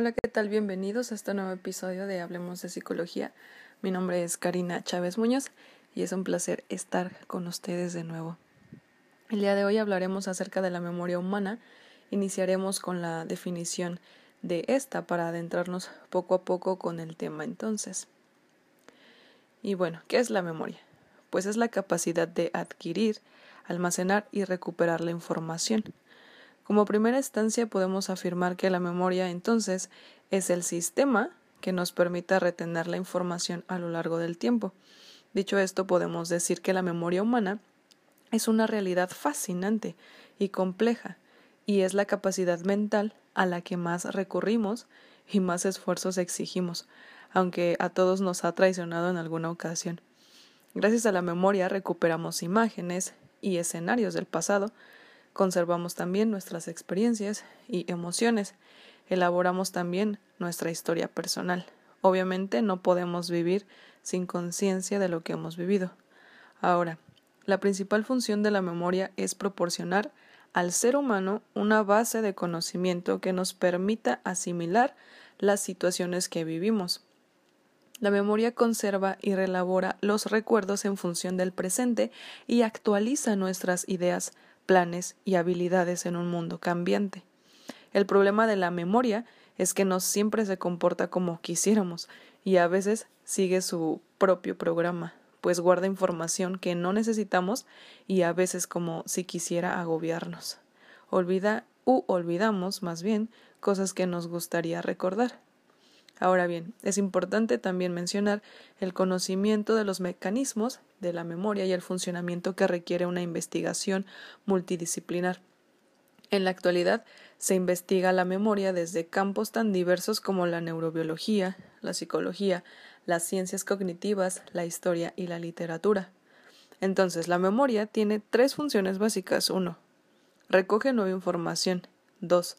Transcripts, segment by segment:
Hola, ¿qué tal? Bienvenidos a este nuevo episodio de Hablemos de Psicología. Mi nombre es Karina Chávez Muñoz y es un placer estar con ustedes de nuevo. El día de hoy hablaremos acerca de la memoria humana. Iniciaremos con la definición de esta para adentrarnos poco a poco con el tema entonces. Y bueno, ¿qué es la memoria? Pues es la capacidad de adquirir, almacenar y recuperar la información como primera instancia podemos afirmar que la memoria entonces es el sistema que nos permite retener la información a lo largo del tiempo. Dicho esto, podemos decir que la memoria humana es una realidad fascinante y compleja, y es la capacidad mental a la que más recurrimos y más esfuerzos exigimos, aunque a todos nos ha traicionado en alguna ocasión. Gracias a la memoria recuperamos imágenes y escenarios del pasado, Conservamos también nuestras experiencias y emociones. Elaboramos también nuestra historia personal. Obviamente no podemos vivir sin conciencia de lo que hemos vivido. Ahora, la principal función de la memoria es proporcionar al ser humano una base de conocimiento que nos permita asimilar las situaciones que vivimos. La memoria conserva y relabora los recuerdos en función del presente y actualiza nuestras ideas planes y habilidades en un mundo cambiante. El problema de la memoria es que no siempre se comporta como quisiéramos y a veces sigue su propio programa, pues guarda información que no necesitamos y a veces como si quisiera agobiarnos. Olvida u olvidamos más bien cosas que nos gustaría recordar. Ahora bien, es importante también mencionar el conocimiento de los mecanismos de la memoria y el funcionamiento que requiere una investigación multidisciplinar. En la actualidad se investiga la memoria desde campos tan diversos como la neurobiología, la psicología, las ciencias cognitivas, la historia y la literatura. Entonces, la memoria tiene tres funciones básicas. 1. Recoge nueva información. 2.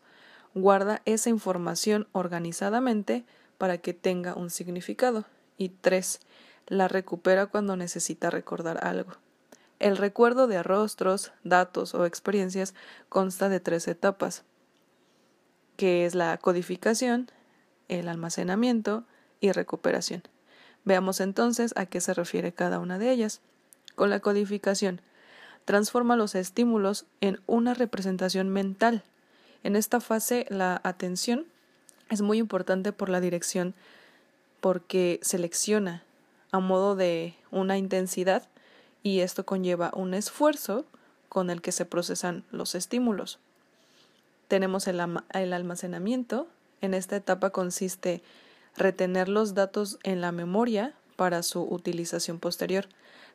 Guarda esa información organizadamente para que tenga un significado. Y tres, la recupera cuando necesita recordar algo. El recuerdo de rostros, datos o experiencias consta de tres etapas, que es la codificación, el almacenamiento y recuperación. Veamos entonces a qué se refiere cada una de ellas. Con la codificación, transforma los estímulos en una representación mental. En esta fase, la atención es muy importante por la dirección porque selecciona a modo de una intensidad y esto conlleva un esfuerzo con el que se procesan los estímulos. Tenemos el, almacenamiento. En esta etapa consiste retener los datos en la memoria para su utilización posterior.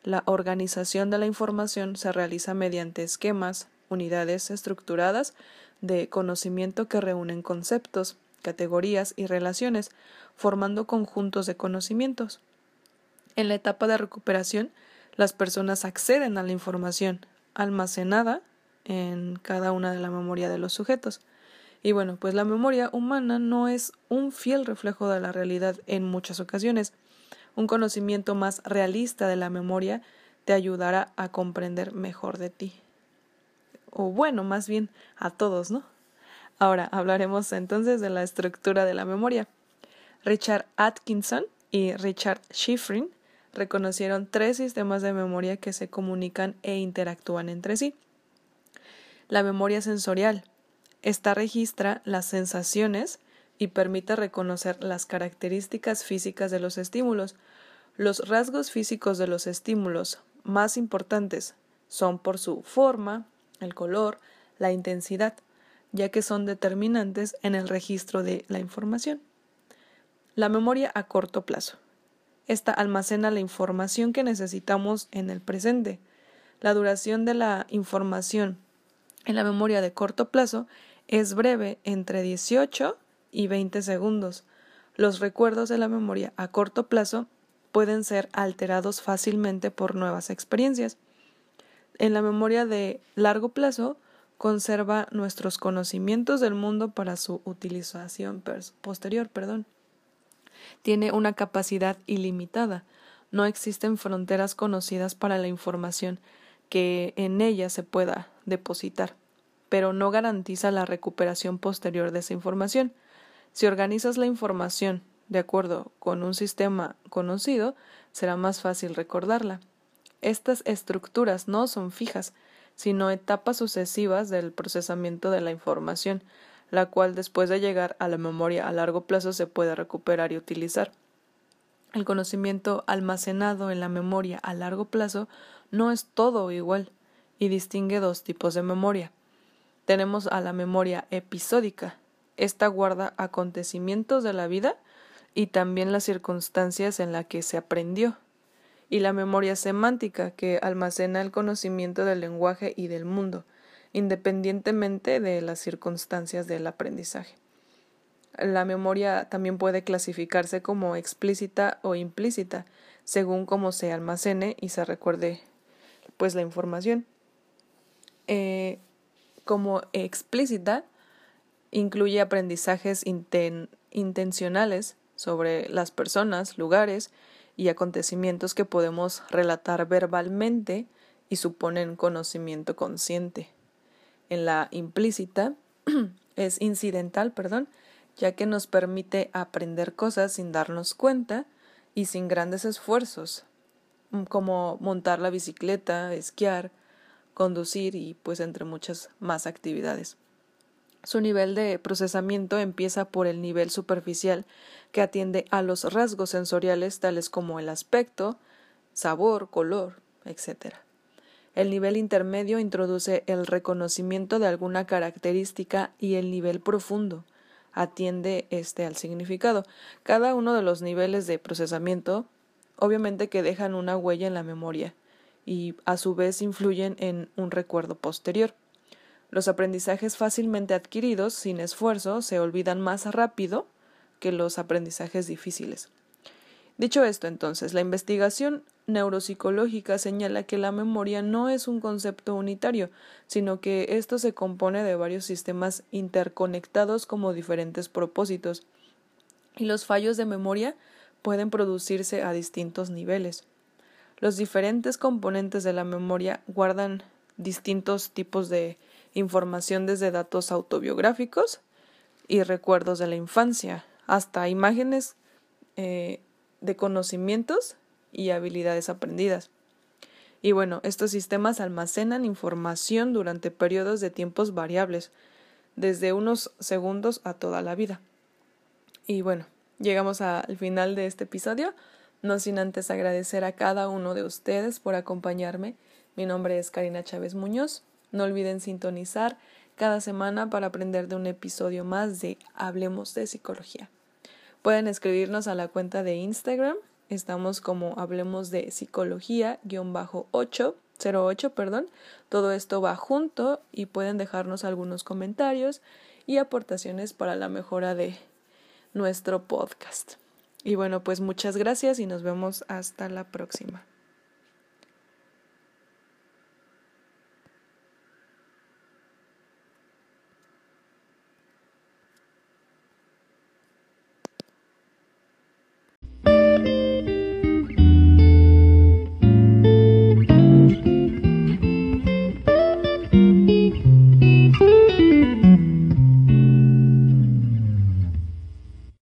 La organización de la información se realiza mediante esquemas, unidades estructuradas de conocimiento que reúnen conceptos, categorías y relaciones, formando conjuntos de conocimientos. En la etapa de recuperación, las personas acceden a la información almacenada en cada una de la memoria de los sujetos. Y bueno, pues la memoria humana no es un fiel reflejo de la realidad en muchas ocasiones. Un conocimiento más realista de la memoria te ayudará a comprender mejor de ti. O bueno, más bien a todos, ¿no? Ahora hablaremos entonces de la estructura de la memoria. Richard Atkinson y Richard Schifrin reconocieron tres sistemas de memoria que se comunican e interactúan entre sí. La memoria sensorial. Esta registra las sensaciones y permite reconocer las características físicas de los estímulos. Los rasgos físicos de los estímulos más importantes son por su forma, el color, la intensidad ya que son determinantes en el registro de la información. La memoria a corto plazo. Esta almacena la información que necesitamos en el presente. La duración de la información en la memoria de corto plazo es breve entre 18 y 20 segundos. Los recuerdos de la memoria a corto plazo pueden ser alterados fácilmente por nuevas experiencias. En la memoria de largo plazo conserva nuestros conocimientos del mundo para su utilización posterior, perdón. Tiene una capacidad ilimitada. No existen fronteras conocidas para la información que en ella se pueda depositar, pero no garantiza la recuperación posterior de esa información. Si organizas la información de acuerdo con un sistema conocido, será más fácil recordarla. Estas estructuras no son fijas, sino etapas sucesivas del procesamiento de la información, la cual después de llegar a la memoria a largo plazo se puede recuperar y utilizar. El conocimiento almacenado en la memoria a largo plazo no es todo igual y distingue dos tipos de memoria. Tenemos a la memoria episódica. Esta guarda acontecimientos de la vida y también las circunstancias en las que se aprendió. Y la memoria semántica, que almacena el conocimiento del lenguaje y del mundo, independientemente de las circunstancias del aprendizaje. La memoria también puede clasificarse como explícita o implícita, según cómo se almacene y se recuerde pues la información. Eh, como explícita incluye aprendizajes intencionales sobre las personas, lugares y acontecimientos que podemos relatar verbalmente y suponen conocimiento consciente. En la implícita es incidental, perdón, ya que nos permite aprender cosas sin darnos cuenta y sin grandes esfuerzos, mm, como montar la bicicleta, esquiar, conducir y pues entre muchas más actividades. Su nivel de procesamiento empieza por el nivel superficial, que atiende a los rasgos sensoriales tales como el aspecto, sabor, color, etc. El nivel intermedio introduce el reconocimiento de alguna característica y el nivel profundo, atiende este al significado. Cada uno de los niveles de procesamiento obviamente que dejan una huella en la memoria y a su vez influyen en un recuerdo posterior. Los aprendizajes fácilmente adquiridos sin esfuerzo se olvidan más rápido que los aprendizajes difíciles. Dicho esto, entonces, la investigación neuropsicológica señala que la memoria no es un concepto unitario, sino que esto se compone de varios sistemas interconectados como diferentes propósitos, y los fallos de memoria pueden producirse a distintos niveles. Los diferentes componentes de la memoria guardan distintos tipos de información desde datos autobiográficos y recuerdos de la infancia hasta imágenes eh, de conocimientos y habilidades aprendidas. Y bueno, estos sistemas almacenan información durante periodos de tiempos variables, desde unos segundos a toda la vida. Y bueno, llegamos al final de este episodio, no sin antes agradecer a cada uno de ustedes por acompañarme. Mi nombre es Karina Chávez Muñoz. No olviden sintonizar cada semana para aprender de un episodio más de Hablemos de Psicología. Pueden escribirnos a la cuenta de Instagram. Estamos como Hablemos de Psicología-8, 08, perdón. Todo esto va junto y pueden dejarnos algunos comentarios y aportaciones para la mejora de nuestro podcast. Y bueno, pues muchas gracias y nos vemos hasta la próxima.